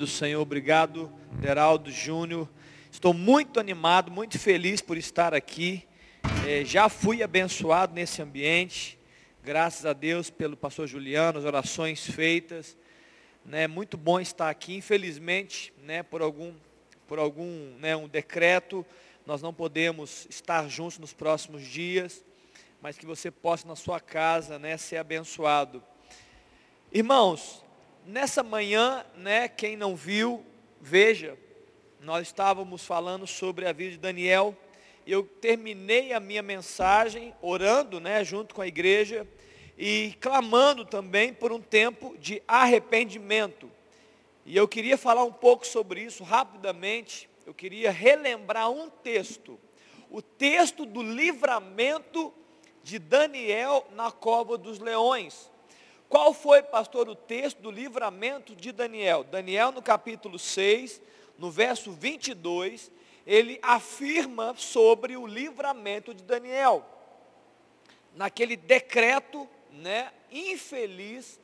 do Senhor. Obrigado, Deraldo Júnior. Estou muito animado, muito feliz por estar aqui. É, já fui abençoado nesse ambiente. Graças a Deus pelo pastor Juliano, as orações feitas. Né, muito bom estar aqui. Infelizmente, né, por algum, por algum né, um decreto, nós não podemos estar juntos nos próximos dias, mas que você possa na sua casa né, ser abençoado. Irmãos, nessa manhã, né, quem não viu, veja, nós estávamos falando sobre a vida de Daniel. Eu terminei a minha mensagem orando, né, junto com a igreja e clamando também por um tempo de arrependimento. E eu queria falar um pouco sobre isso rapidamente. Eu queria relembrar um texto, o texto do livramento de Daniel na cova dos leões. Qual foi, pastor, o texto do livramento de Daniel? Daniel, no capítulo 6, no verso 22, ele afirma sobre o livramento de Daniel. Naquele decreto, né, infeliz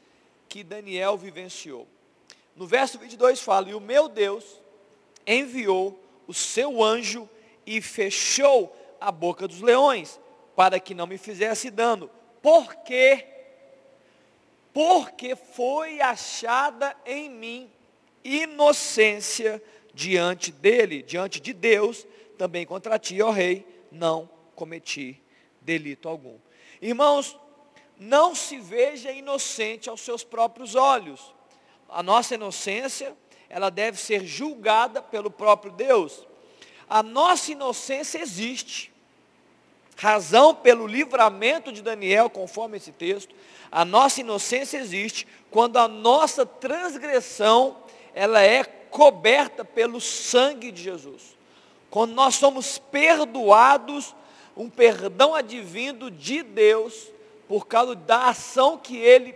que Daniel vivenciou. No verso 22 fala: "E o meu Deus enviou o seu anjo e fechou a boca dos leões, para que não me fizesse dano, porque porque foi achada em mim inocência diante dele, diante de Deus, também contra ti, ó rei, não cometi delito algum. Irmãos, não se veja inocente aos seus próprios olhos. A nossa inocência, ela deve ser julgada pelo próprio Deus. A nossa inocência existe razão pelo livramento de Daniel, conforme esse texto, a nossa inocência existe quando a nossa transgressão ela é coberta pelo sangue de Jesus. Quando nós somos perdoados, um perdão advindo de Deus por causa da ação que ele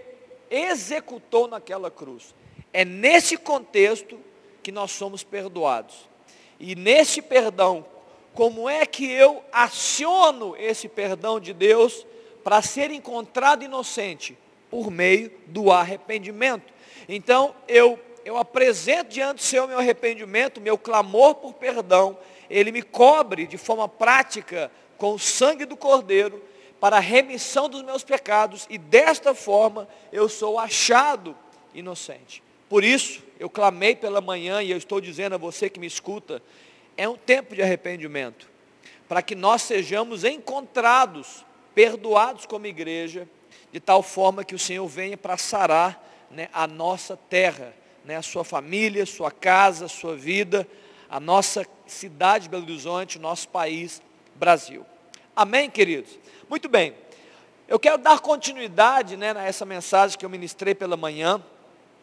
executou naquela cruz. É nesse contexto que nós somos perdoados. E nesse perdão como é que eu aciono esse perdão de Deus para ser encontrado inocente? Por meio do arrependimento. Então, eu, eu apresento diante do Senhor meu arrependimento, meu clamor por perdão, Ele me cobre de forma prática com o sangue do Cordeiro, para a remissão dos meus pecados, e desta forma eu sou achado inocente. Por isso, eu clamei pela manhã, e eu estou dizendo a você que me escuta, é um tempo de arrependimento, para que nós sejamos encontrados, perdoados como igreja, de tal forma que o Senhor venha para sarar né, a nossa terra, né, a sua família, sua casa, sua vida, a nossa cidade Belo Horizonte, nosso país, Brasil. Amém, queridos? Muito bem. Eu quero dar continuidade né, nessa mensagem que eu ministrei pela manhã.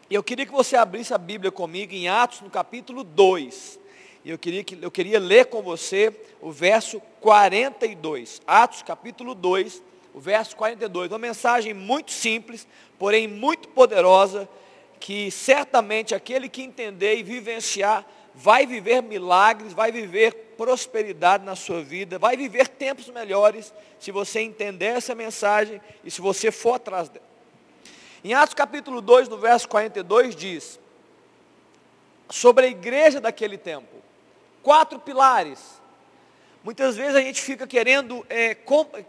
E eu queria que você abrisse a Bíblia comigo em Atos, no capítulo 2. E eu queria, que, eu queria ler com você o verso 42. Atos capítulo 2, o verso 42. Uma mensagem muito simples, porém muito poderosa, que certamente aquele que entender e vivenciar vai viver milagres, vai viver prosperidade na sua vida, vai viver tempos melhores se você entender essa mensagem e se você for atrás dela. Em Atos capítulo 2, no verso 42 diz: sobre a igreja daquele tempo quatro pilares. Muitas vezes a gente fica querendo é,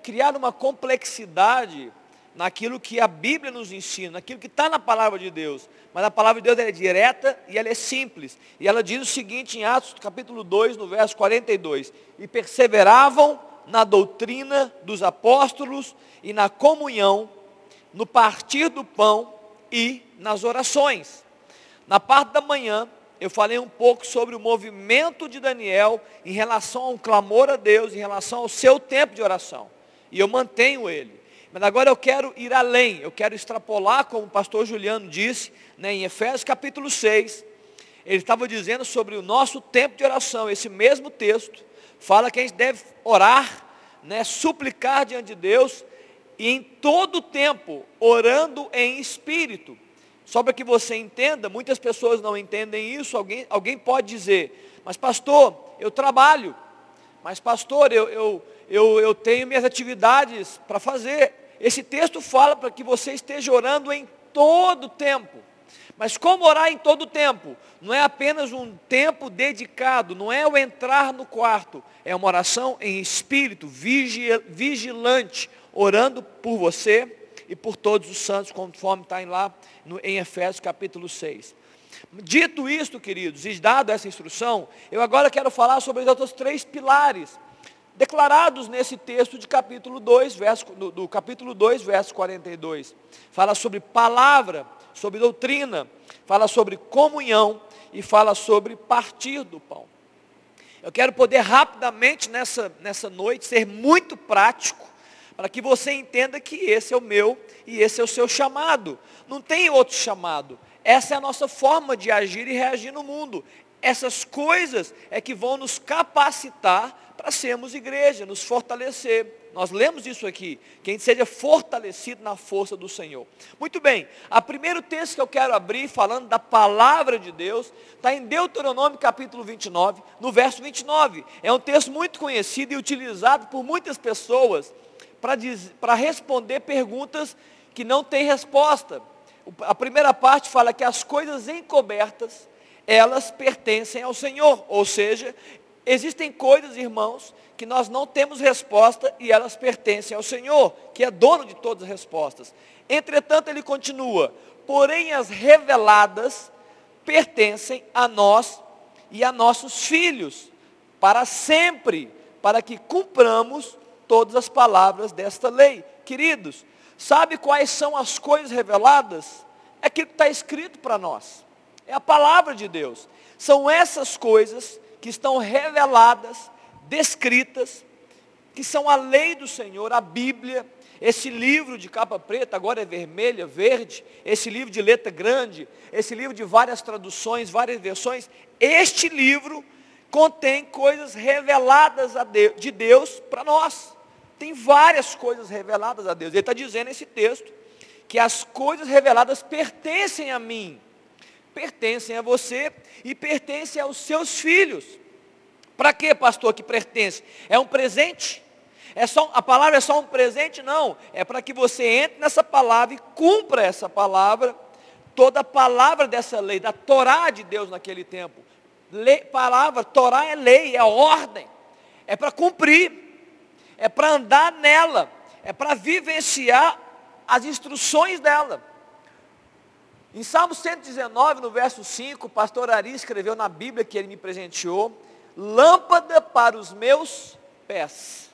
criar uma complexidade naquilo que a Bíblia nos ensina, naquilo que está na palavra de Deus. Mas a palavra de Deus é direta e ela é simples. E ela diz o seguinte em Atos capítulo 2, no verso 42. E perseveravam na doutrina dos apóstolos e na comunhão, no partir do pão e nas orações. Na parte da manhã, eu falei um pouco sobre o movimento de Daniel em relação ao clamor a Deus, em relação ao seu tempo de oração. E eu mantenho ele. Mas agora eu quero ir além, eu quero extrapolar, como o pastor Juliano disse, né, em Efésios capítulo 6. Ele estava dizendo sobre o nosso tempo de oração. Esse mesmo texto fala que a gente deve orar, né, suplicar diante de Deus, e em todo tempo, orando em espírito. Só para que você entenda, muitas pessoas não entendem isso. Alguém, alguém pode dizer, mas pastor, eu trabalho, mas pastor, eu, eu, eu, eu tenho minhas atividades para fazer. Esse texto fala para que você esteja orando em todo o tempo. Mas como orar em todo o tempo? Não é apenas um tempo dedicado, não é o entrar no quarto, é uma oração em espírito, vigilante, orando por você e por todos os santos, conforme está lá no, em Efésios capítulo 6. Dito isto, queridos, e dado essa instrução, eu agora quero falar sobre os outros três pilares declarados nesse texto de capítulo 2, verso, do, do capítulo 2, verso 42. Fala sobre palavra, sobre doutrina, fala sobre comunhão e fala sobre partir do pão. Eu quero poder rapidamente nessa, nessa noite ser muito prático, para que você entenda que esse é o meu e esse é o seu chamado. Não tem outro chamado. Essa é a nossa forma de agir e reagir no mundo. Essas coisas é que vão nos capacitar para sermos igreja, nos fortalecer. Nós lemos isso aqui, que a gente seja fortalecido na força do Senhor. Muito bem, o primeiro texto que eu quero abrir, falando da palavra de Deus, está em Deuteronômio capítulo 29, no verso 29. É um texto muito conhecido e utilizado por muitas pessoas para responder perguntas que não têm resposta. A primeira parte fala que as coisas encobertas, elas pertencem ao Senhor, ou seja, Existem coisas, irmãos, que nós não temos resposta e elas pertencem ao Senhor, que é dono de todas as respostas. Entretanto, ele continua: porém as reveladas pertencem a nós e a nossos filhos, para sempre, para que cumpramos todas as palavras desta lei. Queridos, sabe quais são as coisas reveladas? É aquilo que está escrito para nós. É a palavra de Deus. São essas coisas que estão reveladas, descritas, que são a lei do Senhor, a Bíblia, esse livro de capa preta, agora é vermelha, verde, esse livro de letra grande, esse livro de várias traduções, várias versões, este livro contém coisas reveladas de Deus para nós. Tem várias coisas reveladas a Deus. Ele está dizendo nesse texto que as coisas reveladas pertencem a mim pertencem a você e pertencem aos seus filhos. Para que, pastor, que pertence? É um presente? É só, a palavra é só um presente? Não. É para que você entre nessa palavra e cumpra essa palavra, toda a palavra dessa lei, da Torá de Deus naquele tempo. Lei, palavra, Torá é lei, é ordem. É para cumprir. É para andar nela. É para vivenciar as instruções dela. Em Salmo 119, no verso 5, o pastor Ari escreveu na Bíblia que ele me presenteou, lâmpada para os meus pés.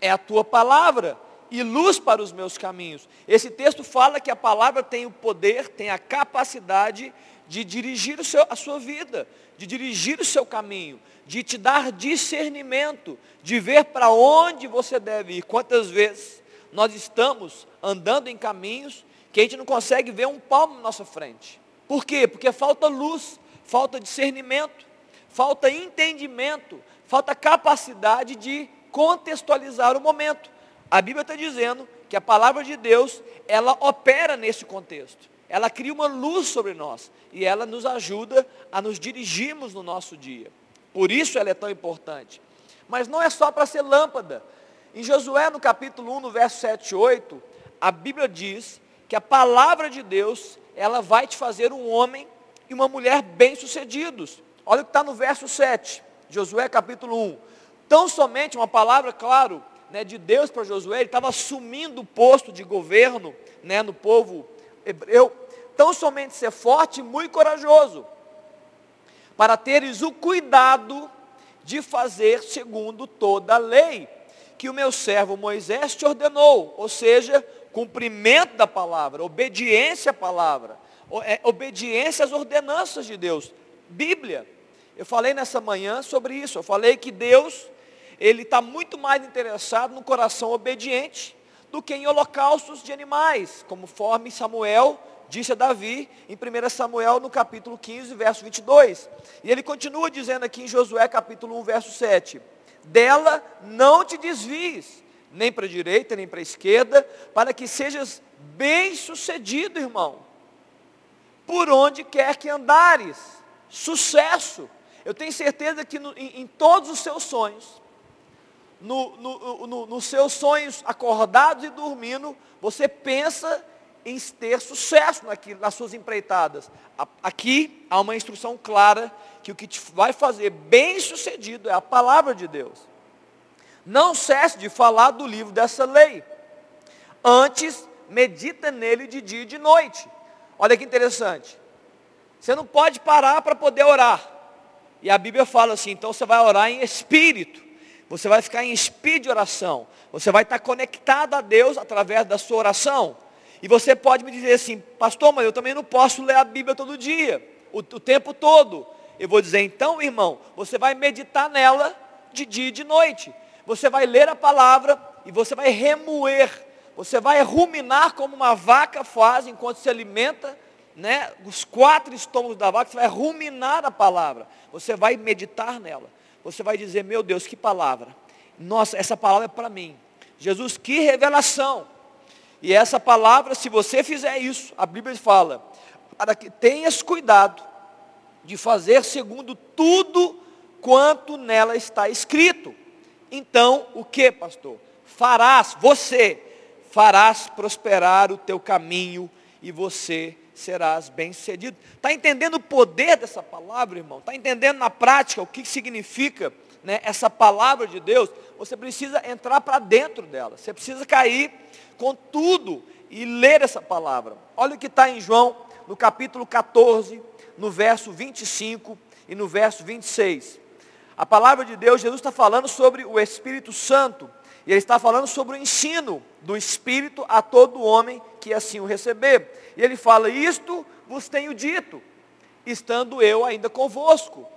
É a tua palavra e luz para os meus caminhos. Esse texto fala que a palavra tem o poder, tem a capacidade de dirigir seu, a sua vida, de dirigir o seu caminho, de te dar discernimento, de ver para onde você deve ir. Quantas vezes nós estamos andando em caminhos que a gente não consegue ver um palmo na nossa frente. Por quê? Porque falta luz, falta discernimento, falta entendimento, falta capacidade de contextualizar o momento. A Bíblia está dizendo que a palavra de Deus, ela opera nesse contexto. Ela cria uma luz sobre nós e ela nos ajuda a nos dirigirmos no nosso dia. Por isso ela é tão importante. Mas não é só para ser lâmpada. Em Josué, no capítulo 1, no verso 7 e 8, a Bíblia diz que a palavra de Deus, ela vai te fazer um homem e uma mulher bem-sucedidos. Olha o que está no verso 7, Josué capítulo 1. Tão somente uma palavra, claro, né, de Deus para Josué, ele estava assumindo o posto de governo né, no povo hebreu. Tão somente ser forte e muito corajoso, para teres o cuidado de fazer segundo toda a lei que o meu servo Moisés te ordenou, ou seja, cumprimento da palavra, obediência à palavra, é, obediência às ordenanças de Deus. Bíblia. Eu falei nessa manhã sobre isso. Eu falei que Deus, Ele está muito mais interessado no coração obediente do que em holocaustos de animais, conforme Samuel disse a Davi em 1 Samuel no capítulo 15, verso 22. E ele continua dizendo aqui em Josué capítulo 1, verso 7. Dela não te desvies, nem para a direita, nem para a esquerda, para que sejas bem sucedido, irmão. Por onde quer que andares. Sucesso. Eu tenho certeza que no, em, em, todos os seus sonhos, no, no, no, nos seus sonhos acordados e dormindo, você pensa em ter sucesso naquilo, nas suas empreitadas. Aqui há uma instrução clara que o que te vai fazer bem sucedido é a palavra de Deus. Não cesse de falar do livro dessa lei. Antes, medita nele de dia e de noite. Olha que interessante. Você não pode parar para poder orar. E a Bíblia fala assim, então você vai orar em espírito. Você vai ficar em espírito de oração. Você vai estar conectado a Deus através da sua oração. E você pode me dizer assim, pastor, mas eu também não posso ler a Bíblia todo dia, o, o tempo todo. Eu vou dizer, então, irmão, você vai meditar nela de dia e de noite. Você vai ler a palavra e você vai remoer, você vai ruminar como uma vaca faz enquanto se alimenta, né? Os quatro estômagos da vaca, você vai ruminar a palavra. Você vai meditar nela. Você vai dizer, meu Deus, que palavra. Nossa, essa palavra é para mim. Jesus, que revelação. E essa palavra, se você fizer isso, a Bíblia fala, para que tenhas cuidado de fazer segundo tudo quanto nela está escrito. Então, o que, pastor? Farás, você farás prosperar o teu caminho e você serás bem-sucedido. Está entendendo o poder dessa palavra, irmão? Está entendendo na prática o que significa né, essa palavra de Deus? Você precisa entrar para dentro dela. Você precisa cair com tudo e ler essa palavra. Olha o que está em João, no capítulo 14, no verso 25 e no verso 26. A palavra de Deus, Jesus está falando sobre o Espírito Santo. E ele está falando sobre o ensino do Espírito a todo homem que assim o receber. E ele fala, isto vos tenho dito, estando eu ainda convosco.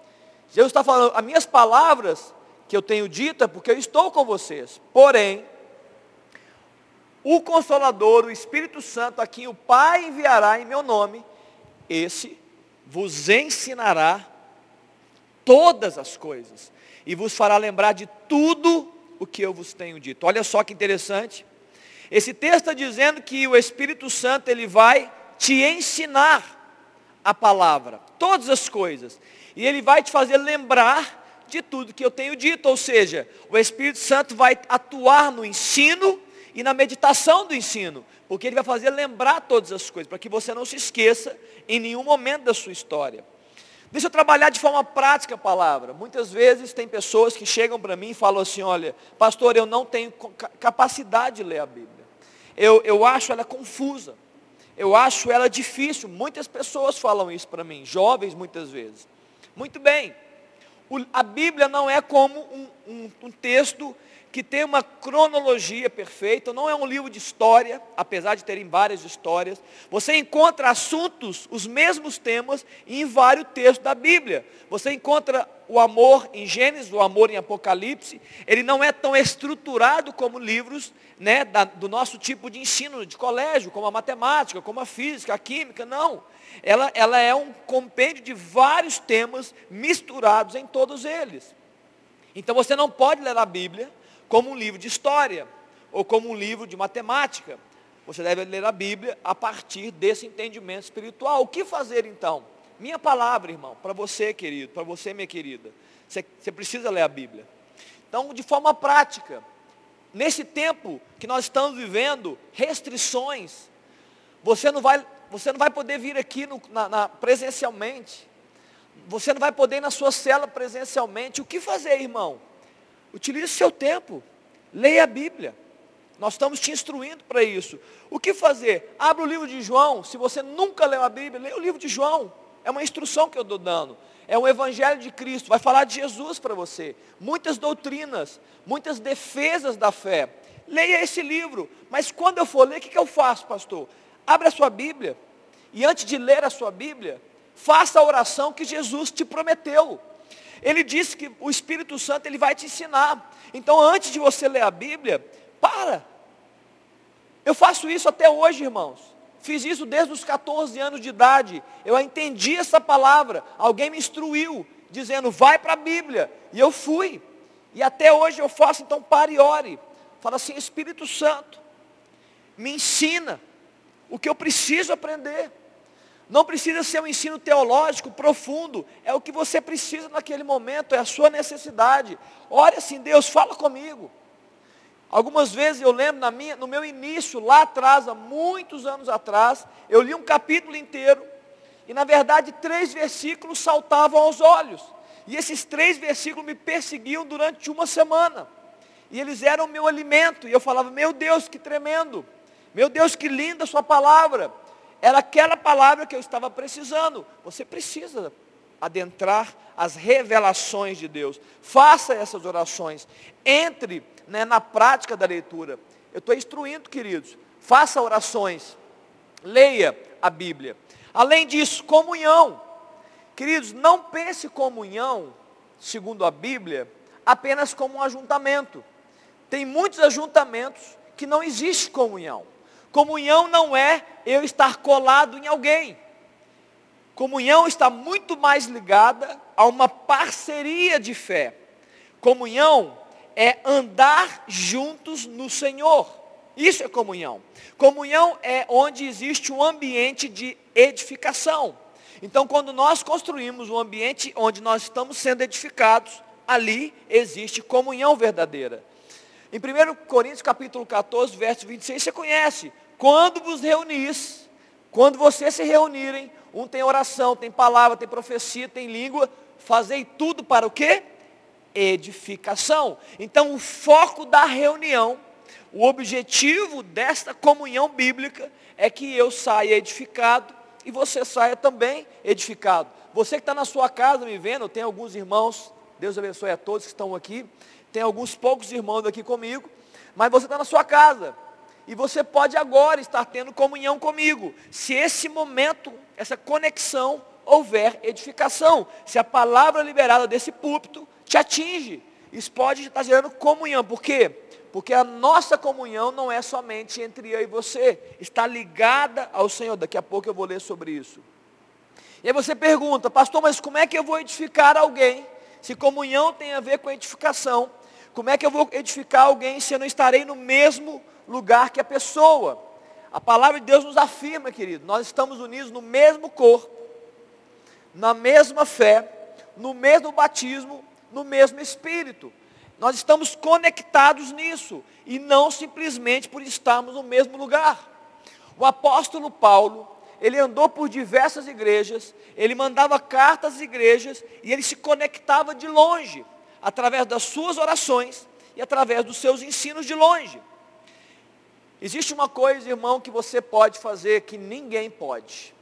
Jesus está falando, as minhas palavras que eu tenho dito é porque eu estou com vocês. Porém, o Consolador, o Espírito Santo, a quem o Pai enviará em meu nome, esse vos ensinará todas as coisas e vos fará lembrar de tudo o que eu vos tenho dito. Olha só que interessante. Esse texto está dizendo que o Espírito Santo ele vai te ensinar a palavra, todas as coisas, e ele vai te fazer lembrar de tudo que eu tenho dito, ou seja, o Espírito Santo vai atuar no ensino e na meditação do ensino, porque ele vai fazer lembrar todas as coisas, para que você não se esqueça em nenhum momento da sua história. Deixa eu trabalhar de forma prática a palavra. Muitas vezes tem pessoas que chegam para mim e falam assim, olha, pastor, eu não tenho capacidade de ler a Bíblia. Eu, eu acho ela confusa. Eu acho ela difícil. Muitas pessoas falam isso para mim, jovens muitas vezes. Muito bem. O, a Bíblia não é como um, um, um texto que tem uma cronologia perfeita, não é um livro de história, apesar de terem várias histórias. Você encontra assuntos, os mesmos temas, em vários textos da Bíblia. Você encontra o amor em Gênesis, o amor em Apocalipse. Ele não é tão estruturado como livros né, da, do nosso tipo de ensino de colégio, como a matemática, como a física, a química, não. Ela, ela é um compêndio de vários temas misturados em todos eles. Então você não pode ler a Bíblia como um livro de história ou como um livro de matemática. Você deve ler a Bíblia a partir desse entendimento espiritual. O que fazer então? Minha palavra, irmão, para você, querido, para você, minha querida. Você, precisa ler a Bíblia. Então, de forma prática, nesse tempo que nós estamos vivendo, restrições, você não vai, você não vai poder vir aqui no, na, na, presencialmente. Você não vai poder ir na sua cela presencialmente. O que fazer, irmão? Utilize o seu tempo. Leia a Bíblia. Nós estamos te instruindo para isso. O que fazer? Abra o livro de João. Se você nunca leu a Bíblia, leia o livro de João. É uma instrução que eu estou dando. É um evangelho de Cristo. Vai falar de Jesus para você. Muitas doutrinas, muitas defesas da fé. Leia esse livro. Mas quando eu for ler, o que, que eu faço, pastor? Abra a sua Bíblia. E antes de ler a sua Bíblia, faça a oração que Jesus te prometeu. Ele disse que o Espírito Santo ele vai te ensinar. Então, antes de você ler a Bíblia, para. Eu faço isso até hoje, irmãos. Fiz isso desde os 14 anos de idade. Eu entendi essa palavra. Alguém me instruiu, dizendo, vai para a Bíblia. E eu fui. E até hoje eu faço, então pare e ore. Fala assim, Espírito Santo, me ensina o que eu preciso aprender. Não precisa ser um ensino teológico profundo, é o que você precisa naquele momento, é a sua necessidade. Ore assim, Deus, fala comigo. Algumas vezes eu lembro minha, no meu início, lá atrás, há muitos anos atrás, eu li um capítulo inteiro e na verdade três versículos saltavam aos olhos. E esses três versículos me perseguiam durante uma semana. E eles eram o meu alimento. E eu falava, meu Deus, que tremendo. Meu Deus, que linda a sua palavra. Era aquela palavra que eu estava precisando. Você precisa adentrar as revelações de Deus. Faça essas orações. Entre né, na prática da leitura. Eu estou instruindo, queridos. Faça orações. Leia a Bíblia. Além disso, comunhão. Queridos, não pense comunhão, segundo a Bíblia, apenas como um ajuntamento. Tem muitos ajuntamentos que não existe comunhão. Comunhão não é eu estar colado em alguém. Comunhão está muito mais ligada a uma parceria de fé. Comunhão é andar juntos no Senhor. Isso é comunhão. Comunhão é onde existe um ambiente de edificação. Então, quando nós construímos um ambiente onde nós estamos sendo edificados, ali existe comunhão verdadeira. Em 1 Coríntios capítulo 14, verso 26, você conhece. Quando vos reunis, quando vocês se reunirem, um tem oração, tem palavra, tem profecia, tem língua, fazei tudo para o quê? Edificação. Então o foco da reunião, o objetivo desta comunhão bíblica é que eu saia edificado e você saia também edificado. Você que está na sua casa me vendo, tem alguns irmãos, Deus abençoe a todos que estão aqui. Tem alguns poucos irmãos aqui comigo, mas você está na sua casa. E você pode agora estar tendo comunhão comigo. Se esse momento, essa conexão, houver edificação. Se a palavra liberada desse púlpito te atinge. Isso pode estar gerando comunhão. Por quê? Porque a nossa comunhão não é somente entre eu e você. Está ligada ao Senhor. Daqui a pouco eu vou ler sobre isso. E aí você pergunta, pastor, mas como é que eu vou edificar alguém? Se comunhão tem a ver com edificação, como é que eu vou edificar alguém se eu não estarei no mesmo lugar que a pessoa? A palavra de Deus nos afirma, querido, nós estamos unidos no mesmo corpo, na mesma fé, no mesmo batismo, no mesmo espírito. Nós estamos conectados nisso e não simplesmente por estarmos no mesmo lugar. O apóstolo Paulo, ele andou por diversas igrejas, ele mandava cartas às igrejas e ele se conectava de longe, através das suas orações e através dos seus ensinos de longe. Existe uma coisa, irmão, que você pode fazer que ninguém pode.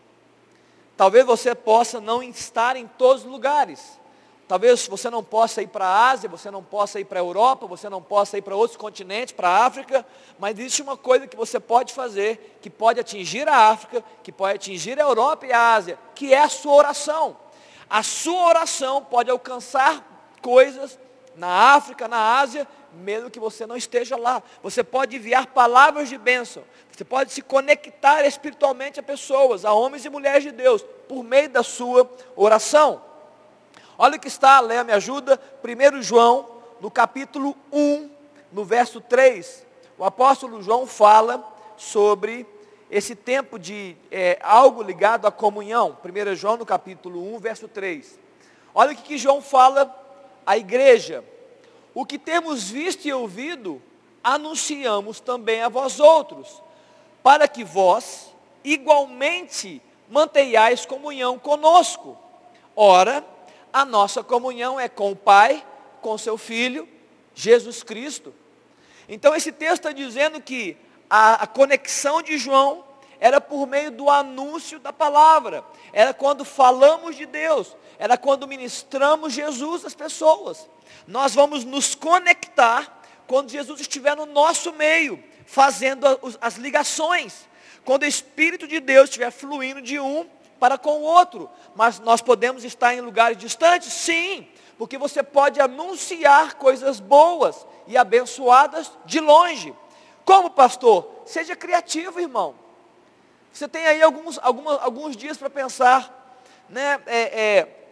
Talvez você possa não estar em todos os lugares, Talvez você não possa ir para a Ásia, você não possa ir para a Europa, você não possa ir para outros continentes, para a África, mas existe uma coisa que você pode fazer, que pode atingir a África, que pode atingir a Europa e a Ásia, que é a sua oração. A sua oração pode alcançar coisas na África, na Ásia, mesmo que você não esteja lá. Você pode enviar palavras de bênção. Você pode se conectar espiritualmente a pessoas, a homens e mulheres de Deus, por meio da sua oração. Olha o que está, Léa me ajuda, 1 João, no capítulo 1, no verso 3. O apóstolo João fala sobre esse tempo de é, algo ligado à comunhão. 1 João, no capítulo 1, verso 3. Olha o que, que João fala à igreja. O que temos visto e ouvido, anunciamos também a vós outros, para que vós igualmente mantenhais comunhão conosco. Ora, a nossa comunhão é com o Pai, com seu Filho, Jesus Cristo. Então esse texto está dizendo que a, a, conexão de João era por meio do anúncio da palavra, era quando falamos de Deus, era quando ministramos Jesus às pessoas. Nós vamos nos conectar quando Jesus estiver no nosso meio, fazendo as ligações. Quando o Espírito de Deus estiver fluindo de um para com o outro. Mas nós podemos estar em lugares distantes? Sim, porque você pode anunciar coisas boas e abençoadas de longe. Como pastor? Seja criativo, irmão. Você tem aí alguns, algumas, alguns dias para pensar, né? É, é,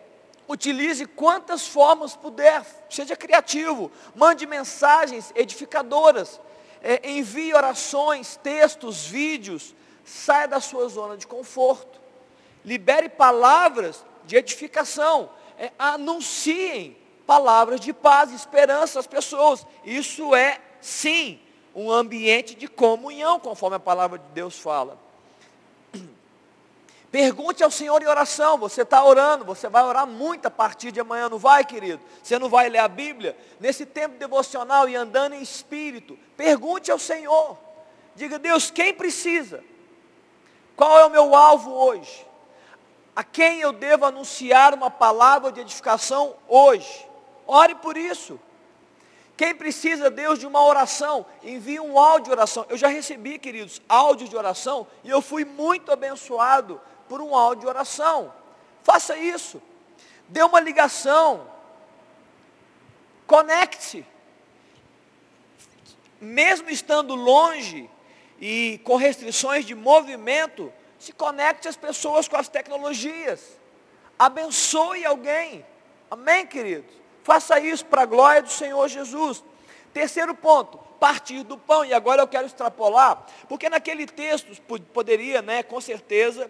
utilize quantas formas puder, seja criativo, mande mensagens edificadoras, é, envie orações, textos, vídeos, saia da sua zona de conforto libere palavras de edificação, é, anunciem palavras de paz e esperança às pessoas. Isso é, sim, um ambiente de comunhão, conforme a palavra de Deus fala. Pergunte ao Senhor em oração. Você está orando, você vai orar muito a partir de amanhã, não vai, querido? Você não vai ler a Bíblia? Nesse tempo devocional e andando em espírito, pergunte ao Senhor. Diga, Deus, quem precisa? Qual é o meu alvo hoje? A quem eu devo anunciar uma palavra de edificação hoje? Ore por isso. Quem precisa, Deus, de uma oração, envie um áudio de oração. Eu já recebi, queridos, áudios de oração e eu fui muito abençoado por um áudio de oração. Faça isso. Dê uma ligação. Conecte-se. Mesmo estando longe e com restrições de movimento, se conecte as pessoas com as tecnologias. Abençoe alguém. Amém, queridos? Faça isso para a glória do Senhor Jesus. Terceiro ponto, partir do pão. E agora eu quero extrapolar, porque naquele texto poderia, né, com certeza,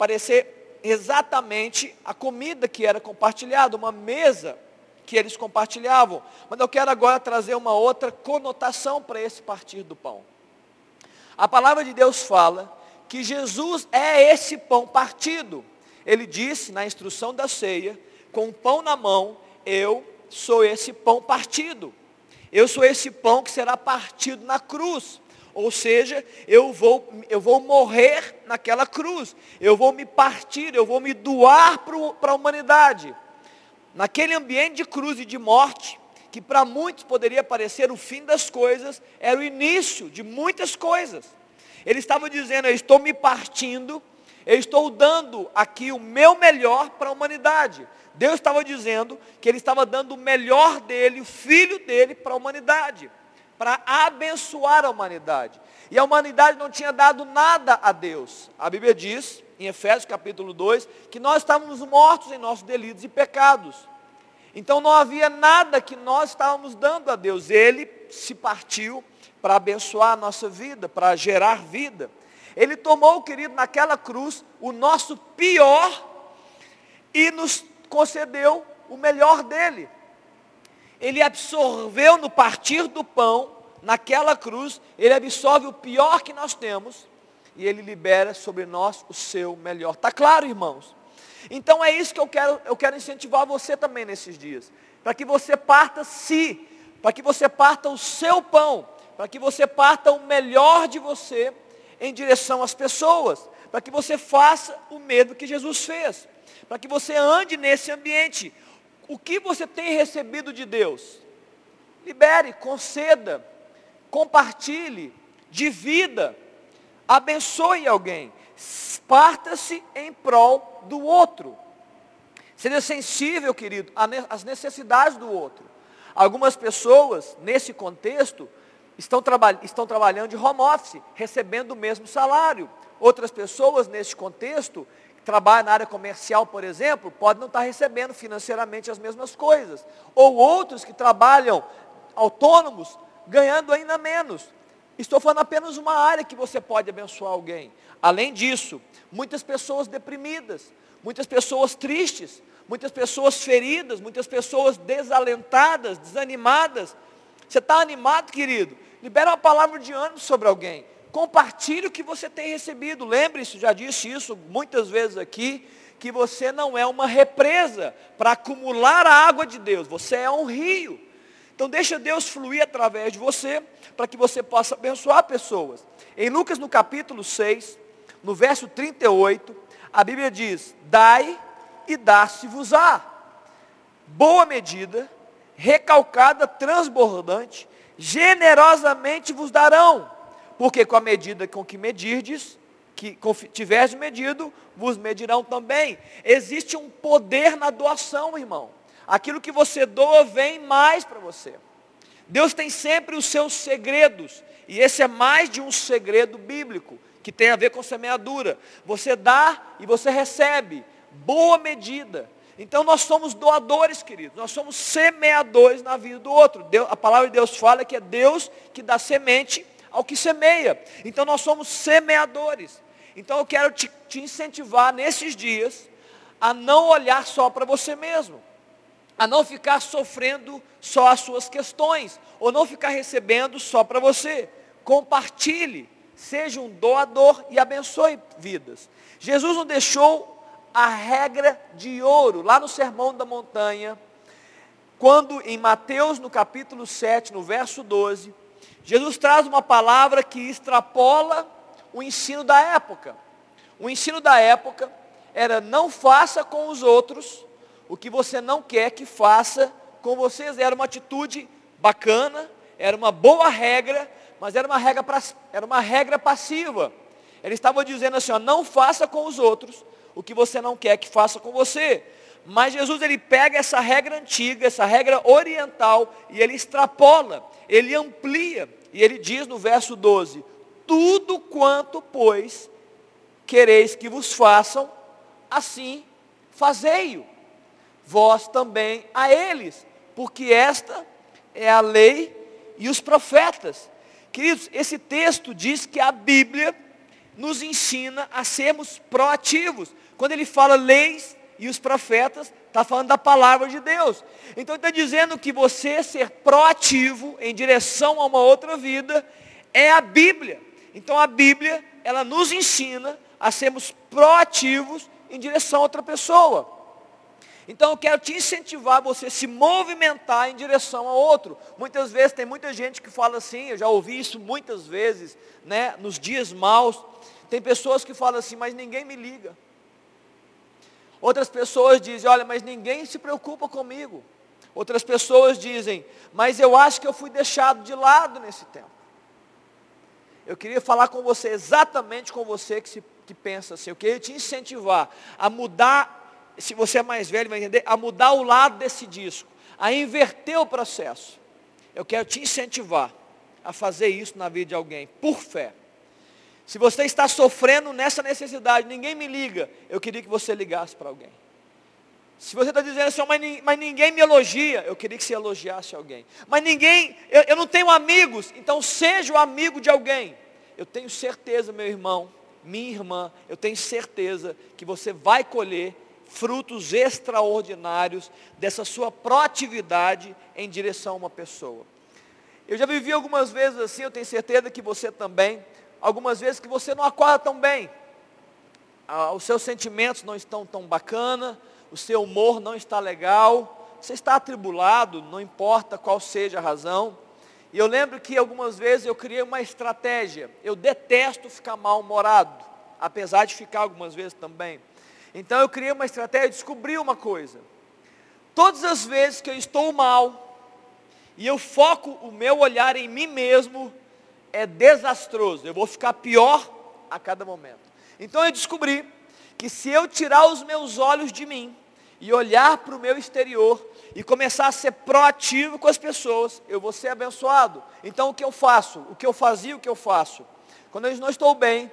parecer exatamente a comida que era compartilhada, uma mesa que eles compartilhavam. Mas eu quero agora trazer uma outra conotação para esse partir do pão. A palavra de Deus fala que Jesus é esse pão partido. Ele disse na instrução da ceia, com o pão na mão, eu sou esse pão partido. Eu sou esse pão que será partido na cruz. Ou seja, eu vou, eu vou morrer naquela cruz. Eu vou me partir, eu vou me doar para a humanidade. Naquele ambiente de cruz e de morte, que para muitos poderia parecer o fim das coisas, era o início de muitas coisas. Ele estava dizendo, eu estou me partindo, eu estou dando aqui o meu melhor para a humanidade. Deus estava dizendo que Ele estava dando o melhor dele, o filho dele, para a humanidade para abençoar a humanidade. E a humanidade não tinha dado nada a Deus. A Bíblia diz, em Efésios capítulo 2, que nós estávamos mortos em nossos delitos e pecados. Então não havia nada que nós estávamos dando a Deus. Ele se partiu para abençoar a nossa vida, para gerar vida. Ele tomou, querido, naquela cruz, o nosso pior e nos concedeu o melhor dele ele absorveu no partir do pão, naquela cruz, ele absorve o pior que nós temos e ele libera sobre nós o seu melhor. Está claro, irmãos? Então é isso que eu quero, eu quero incentivar você também nesses dias. Para que você parta si, para que você parta o seu pão, para que você parta o melhor de você em direção às pessoas, para que você faça o mesmo que Jesus fez, para que você ande nesse ambiente o que você tem recebido de Deus? Libere, conceda, compartilhe, divida, abençoe alguém. Parta-se em prol do outro. Seja sensível, querido, às necessidades do outro. Algumas pessoas, nesse contexto, estão, traba estão trabalhando de home office, recebendo o mesmo salário. Outras pessoas, nesse contexto, trabalha na área comercial, por exemplo, pode não estar recebendo financeiramente as mesmas coisas. Ou outros que trabalham autônomos, ganhando ainda menos. Estou falando apenas uma área que você pode abençoar alguém. Além disso, muitas pessoas deprimidas, muitas pessoas tristes, muitas pessoas feridas, muitas pessoas desalentadas, desanimadas. Você está animado, querido? Libera uma palavra de ânimo sobre alguém. Compartilhe o que você tem recebido. Lembre-se, já disse isso muitas vezes aqui, que você não é uma represa para acumular a água de Deus. Você é um rio. Então deixa Deus fluir através de você, para que você possa abençoar pessoas. Em Lucas no capítulo 6, no verso 38, a Bíblia diz, dai e dá-se-vos-á. Boa medida, recalcada, transbordante, generosamente vos darão porque com a medida com que medirdes, que tiveres medido, vos medirão também. Existe um poder na doação, irmão. Aquilo que você doa vem mais para você. Deus tem sempre os seus segredos. E esse é mais de um segredo bíblico, que tem a ver com semeadura. Você dá e você recebe. Boa medida. Então nós somos doadores, queridos. Nós somos semeadores na vida do outro. Deus, a palavra de Deus fala que é Deus que dá semente ao que semeia. Então nós somos semeadores. Então eu quero te, te incentivar nesses dias a não olhar só para você mesmo. a não ficar sofrendo só as suas questões, ou não ficar recebendo só para você. Compartilhe, seja um doador e abençoe vidas. Jesus não deixou a regra de ouro, lá no Sermão da Montanha, quando em Mateus, no capítulo 7, no verso 12, Jesus traz uma palavra que extrapola o ensino da época. O ensino da época era não faça com os outros o que você não quer que faça com vocês. Era uma atitude bacana, era uma boa regra, mas era uma regra, era uma regra passiva. Ele estava dizendo assim, ó, não faça com os outros o que você não quer que faça com você. Mas Jesus ele pega essa regra antiga, essa regra oriental, e ele extrapola, ele amplia, e ele diz no verso 12: Tudo quanto, pois, quereis que vos façam, assim fazei-o vós também a eles, porque esta é a lei e os profetas. Queridos, esse texto diz que a Bíblia nos ensina a sermos proativos. Quando ele fala leis e os profetas, está falando da palavra de Deus. Então está dizendo que você ser proativo em direção a uma outra vida é a Bíblia. Então a Bíblia, ela nos ensina a sermos proativos em direção a outra pessoa. Então eu quero te incentivar a você se movimentar em direção a outro. Muitas vezes tem muita gente que fala assim, eu já ouvi isso muitas vezes, né, nos dias maus. Tem pessoas que falam assim, mas ninguém me liga. Outras pessoas dizem, olha, mas ninguém se preocupa comigo. Outras pessoas dizem, mas eu acho que eu fui deixado de lado nesse tempo. Eu queria falar com você, exatamente com você que, se, que pensa assim. Eu queria te incentivar a mudar se você é mais velho, vai entender, a mudar o lado desse disco, a inverter o processo. Eu quero te incentivar a fazer isso na vida de alguém, por fé. Se você está sofrendo nessa necessidade, ninguém me liga, eu queria que você ligasse para alguém. Se você está dizendo assim, mas, mas, ninguém me elogia, eu queria que você elogiasse alguém. Mas ninguém, eu, eu não tenho amigos, então seja o amigo de alguém. Eu tenho certeza, meu irmão, minha irmã, eu tenho certeza que você vai colher frutos extraordinários dessa sua proatividade em direção a uma pessoa. Eu já vivi algumas vezes assim, eu tenho certeza que você também, algumas vezes que você não acorda tão bem, ah, os seus sentimentos não estão tão bacana, o seu humor não está legal, você está atribulado, não importa qual seja a razão. E eu lembro que algumas vezes eu criei uma estratégia, eu detesto ficar mal-humorado, apesar de ficar algumas vezes também. Então eu criei uma estratégia e descobri uma coisa. Todas as vezes que eu estou mal, e eu foco o meu olhar em mim mesmo, é desastroso. Eu vou ficar pior a cada momento. Então eu descobri que se eu tirar os meus olhos de mim e olhar para o meu exterior e começar a ser proativo com as pessoas, eu vou ser abençoado. Então o que eu faço? O que eu fazia, o que eu faço? Quando eu não estou bem,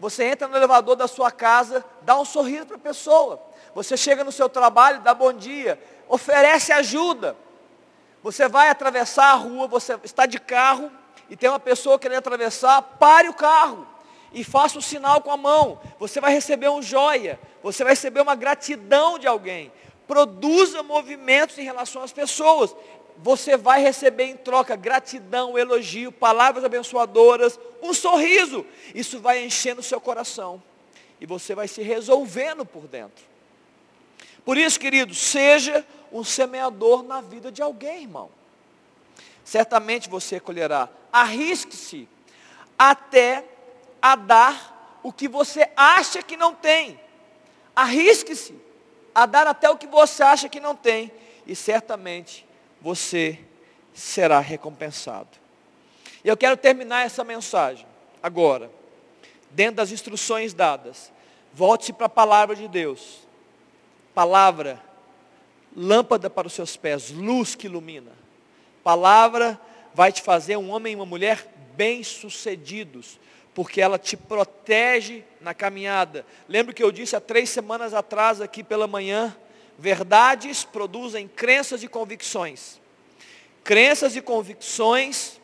você entra no elevador da sua casa, dá um sorriso para a pessoa. Você chega no seu trabalho, dá bom dia, oferece ajuda. Você vai atravessar a rua, você está de carro e tem uma pessoa querendo atravessar, pare o carro e faça o sinal com a mão. Você vai receber um joia, você vai receber uma gratidão de alguém. Produza movimentos em relação às pessoas você vai receber em troca gratidão, elogio, palavras abençoadoras, um sorriso. Isso vai enchendo o seu coração. E você vai se resolvendo por dentro. Por isso, querido, seja um semeador na vida de alguém, irmão. Certamente você colherá. Arrisque-se até a dar o que você acha que não tem. Arrisque-se a dar até o que você acha que não tem. E certamente você será recompensado. E eu quero terminar essa mensagem agora, dentro das instruções dadas. Volte-se para a palavra de Deus. Palavra, lâmpada para os seus pés, luz que ilumina. Palavra vai te fazer um homem e uma mulher bem-sucedidos, porque ela te protege na caminhada. Lembra que eu disse há três semanas atrás, aqui pela manhã, Verdades produzem crenças e convicções. Crenças e convicções,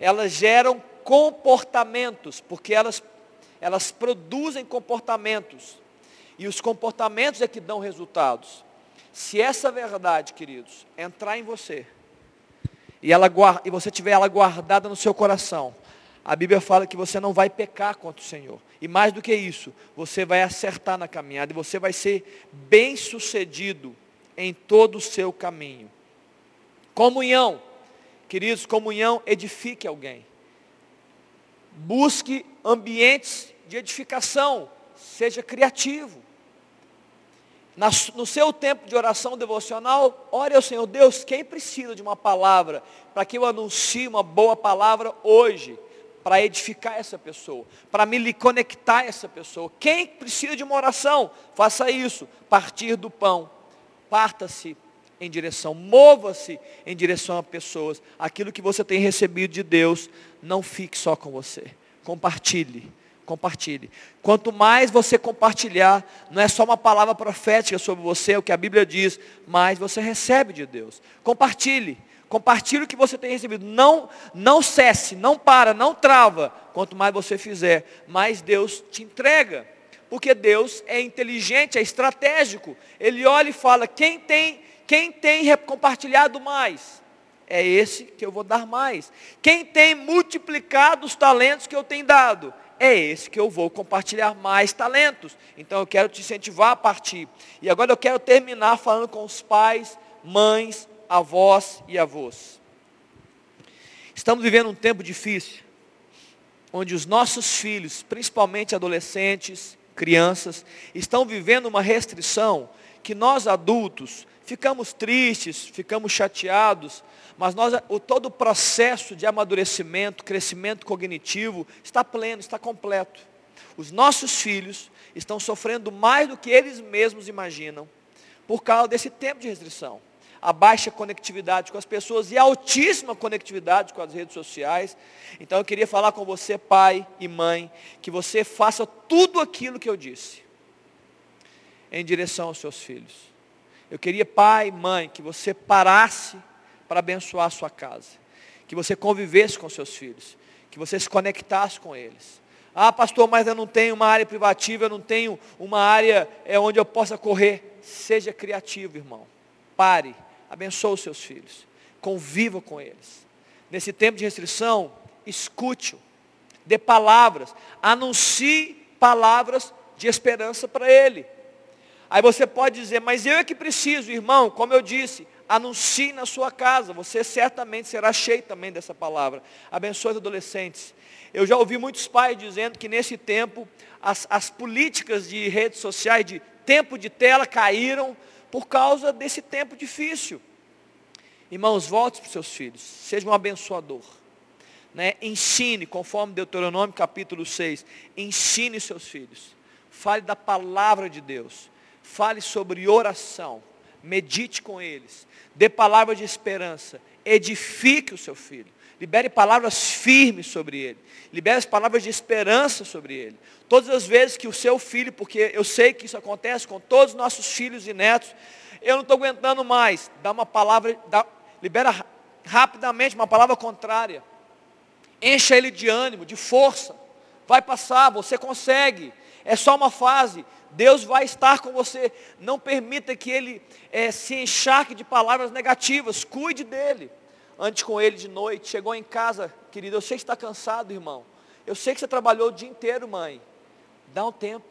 elas geram comportamentos, porque elas, elas produzem comportamentos. E os comportamentos é que dão resultados. Se essa verdade, queridos, entrar em você, e, ela, e você tiver ela guardada no seu coração, a Bíblia fala que você não vai pecar contra o Senhor. E mais do que isso, você vai acertar na caminhada e você vai ser bem sucedido em todo o seu caminho. Comunhão. Queridos, comunhão edifique alguém. Busque ambientes de edificação. Seja criativo. No seu tempo de oração devocional, ore ao Senhor Deus, quem precisa de uma palavra, para que eu anuncie uma boa palavra hoje, para edificar essa pessoa, para me conectar essa pessoa. Quem precisa de uma oração, faça isso, partir do pão, parta-se em direção, mova-se em direção a pessoas. Aquilo que você tem recebido de Deus, não fique só com você. Compartilhe, compartilhe. Quanto mais você compartilhar, não é só uma palavra profética sobre você, é o que a Bíblia diz, mais você recebe de Deus. Compartilhe. Compartilhe o que você tem recebido. Não, não cesse, não para, não trava. Quanto mais você fizer, mais Deus te entrega. Porque Deus é inteligente, é estratégico. Ele olha e fala: quem tem quem tem compartilhado mais? É esse que eu vou dar mais. Quem tem multiplicado os talentos que eu tenho dado? É esse que eu vou compartilhar mais talentos. Então eu quero te incentivar a partir. E agora eu quero terminar falando com os pais, mães, avós e avós. Estamos vivendo um tempo difícil, onde os nossos filhos, principalmente adolescentes, crianças, estão vivendo uma restrição que nós adultos ficamos tristes, ficamos chateados, mas nós, o, todo o processo de amadurecimento, crescimento cognitivo está pleno, está completo. Os nossos filhos estão sofrendo mais do que eles mesmos imaginam, por causa desse tempo de restrição. A baixa conectividade com as pessoas e a altíssima conectividade com as redes sociais. Então eu queria falar com você, pai e mãe, que você faça tudo aquilo que eu disse em direção aos seus filhos eu queria, pai, mãe, que você parasse para abençoar a sua casa. Que você convivesse com seus filhos. Que você se conectasse com eles. Ah, pastor, mas eu não tenho uma área privativa, eu não tenho uma área é, onde eu possa correr. Seja criativo, irmão. Pare, abençoe os seus filhos. Conviva com eles. Nesse tempo de restrição, escute-o. Dê palavras. Anuncie palavras de esperança para ele. Aí você pode dizer, mas eu é que preciso, irmão, como eu disse, anuncie na sua casa, você certamente será cheio também dessa palavra. Abençoe os adolescentes. Eu já ouvi muitos pais dizendo que nesse tempo as, as políticas de redes sociais, de tempo de tela, caíram por causa desse tempo difícil. Irmãos, volte para os seus filhos, seja um abençoador. Né? Ensine, conforme Deuteronômio capítulo 6, ensine seus filhos. Fale da palavra de Deus fale sobre oração, medite com eles, dê palavras de esperança, edifique o seu filho, libere palavras firmes sobre ele, libere as palavras de esperança sobre ele. Todas as vezes que o seu filho, porque eu sei que isso acontece com todos os nossos filhos e netos, eu não estou aguentando mais, dá uma palavra, dá, libera rapidamente uma palavra contrária, encha ele de ânimo, de força, vai passar, você consegue, é só uma fase, Deus vai estar com você. Não permita que ele é, se encharque de palavras negativas. Cuide dele. Antes com ele de noite, chegou em casa, querido, eu sei que está cansado, irmão. Eu sei que você trabalhou o dia inteiro, mãe. Dá um tempo.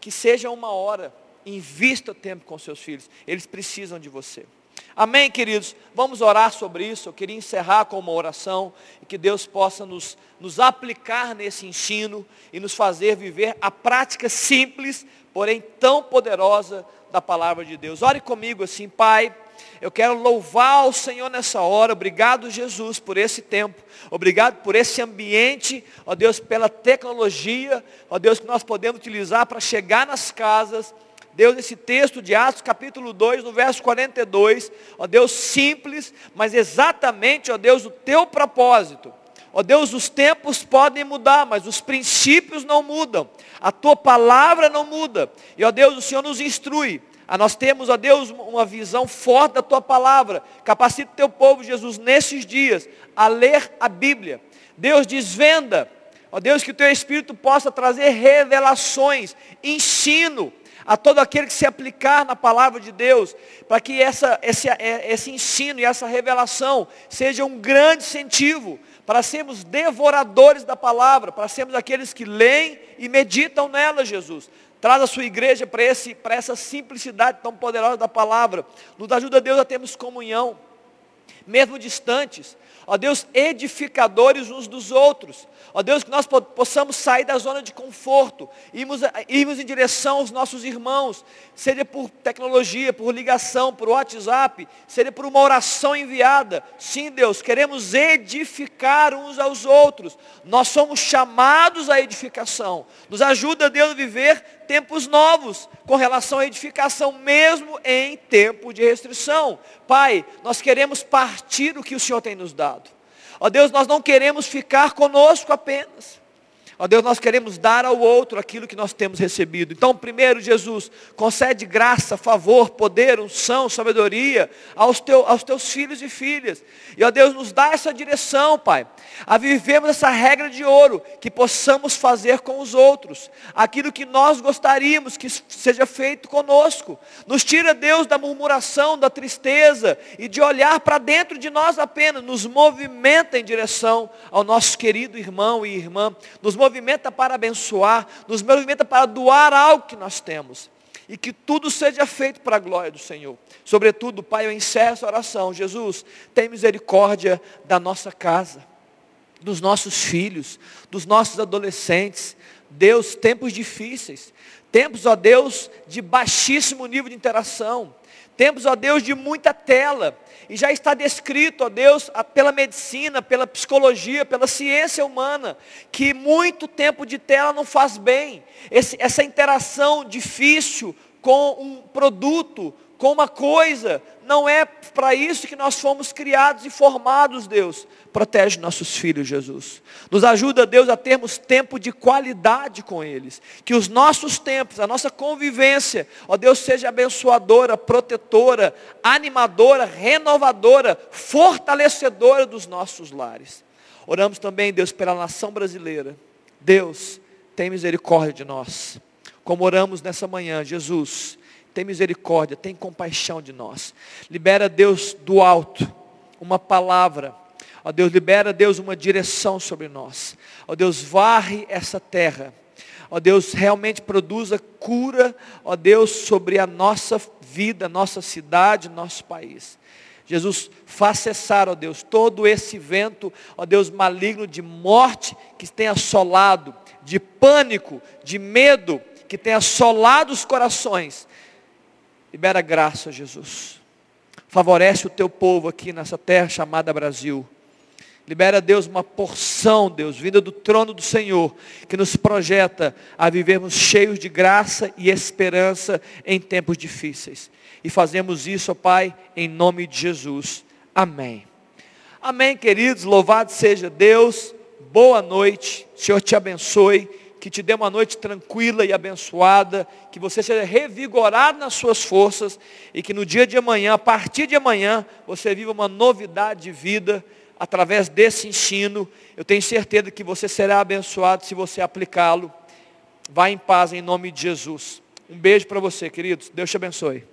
Que seja uma hora. Invista tempo com seus filhos. Eles precisam de você. Amém, queridos? Vamos orar sobre isso. Eu queria encerrar com uma oração e que Deus possa nos, nos aplicar nesse ensino e nos fazer viver a prática simples, porém tão poderosa da palavra de Deus. Ore comigo assim, Pai. Eu quero louvar o Senhor nessa hora. Obrigado, Jesus, por esse tempo. Obrigado por esse ambiente. Ó Deus, pela tecnologia. Ó Deus, que nós podemos utilizar para chegar nas casas Deus, esse texto de Atos, capítulo 2, no verso 42, ó Deus, simples, mas exatamente, ó Deus, o teu propósito. Ó Deus, os tempos podem mudar, mas os princípios não mudam. A tua palavra não muda. E ó Deus, o Senhor nos instrui. A nós temos, ó Deus, uma visão forte da tua palavra. Capacita o teu povo, Jesus, nesses dias, a ler a Bíblia. Deus desvenda. Ó Deus, que o teu Espírito possa trazer revelações, ensino, a todo aquele que se aplicar na palavra de Deus, para que essa, esse, é, esse ensino e essa revelação seja um grande incentivo para sermos devoradores da palavra, para sermos aqueles que leem e meditam nela, Jesus. Traz a sua igreja para, esse, para essa simplicidade tão poderosa da palavra. Nos ajuda, Deus, a termos comunhão, mesmo distantes, Ó Deus, edificadores uns dos outros. Ó Deus, que nós possamos sair da zona de conforto, irmos, irmos em direção aos nossos irmãos, seja por tecnologia, por ligação, por WhatsApp, seja por uma oração enviada. Sim, Deus, queremos edificar uns aos outros. Nós somos chamados à edificação. Nos ajuda, Deus, a viver tempos novos com relação à edificação, mesmo em tempo de restrição. Pai, nós queremos partir do que o Senhor tem nos dado. Ó Deus, nós não queremos ficar conosco apenas. Ó Deus, nós queremos dar ao outro aquilo que nós temos recebido. Então, primeiro, Jesus, concede graça, favor, poder, unção, sabedoria aos, teu, aos teus filhos e filhas. E, ó Deus, nos dá essa direção, Pai, a vivermos essa regra de ouro, que possamos fazer com os outros, aquilo que nós gostaríamos que seja feito conosco. Nos tira, Deus, da murmuração, da tristeza e de olhar para dentro de nós apenas, nos movimenta em direção ao nosso querido irmão e irmã, nos movimenta para abençoar, nos movimenta para doar algo que nós temos. E que tudo seja feito para a glória do Senhor. Sobretudo, Pai, eu encerro essa oração. Jesus, tem misericórdia da nossa casa, dos nossos filhos, dos nossos adolescentes. Deus, tempos difíceis. Tempos, ó Deus, de baixíssimo nível de interação. Tempos, ó Deus, de muita tela. E já está descrito, ó Deus, pela medicina, pela psicologia, pela ciência humana, que muito tempo de tela não faz bem. Esse, essa interação difícil com um produto, com uma coisa. Não é para isso que nós fomos criados e formados, Deus. Protege nossos filhos, Jesus. Nos ajuda, Deus, a termos tempo de qualidade com eles. Que os nossos tempos, a nossa convivência, ó Deus, seja abençoadora, protetora, animadora, renovadora, fortalecedora dos nossos lares. Oramos também, Deus, pela nação brasileira. Deus, tem misericórdia de nós. Como oramos nessa manhã, Jesus tem misericórdia, tem compaixão de nós. Libera, Deus, do alto, uma palavra. Ó Deus, libera, Deus, uma direção sobre nós. Ó Deus, varre essa terra. Ó Deus, realmente produza cura, ó Deus, sobre a nossa vida, nossa cidade, nosso país. Jesus, faz cessar, ó Deus, todo esse vento, ó Deus, maligno de morte que tem assolado, de pânico, de medo, que tem assolado os corações. Libera graça, Jesus. Favorece o teu povo aqui nessa terra chamada Brasil. Libera, Deus, uma porção, Deus, vinda do trono do Senhor, que nos projeta a vivermos cheios de graça e esperança em tempos difíceis. E fazemos isso, ó Pai, em nome de Jesus. Amém. Amém, queridos. Louvado seja Deus. Boa noite. Senhor te abençoe que te dê uma noite tranquila e abençoada, que você seja revigorado nas suas forças e que no dia de amanhã, a partir de amanhã, você viva uma novidade de vida através desse ensino. Eu tenho certeza que você será abençoado se você aplicá-lo. Vá em paz em nome de Jesus. Um beijo para você, queridos. Deus te abençoe.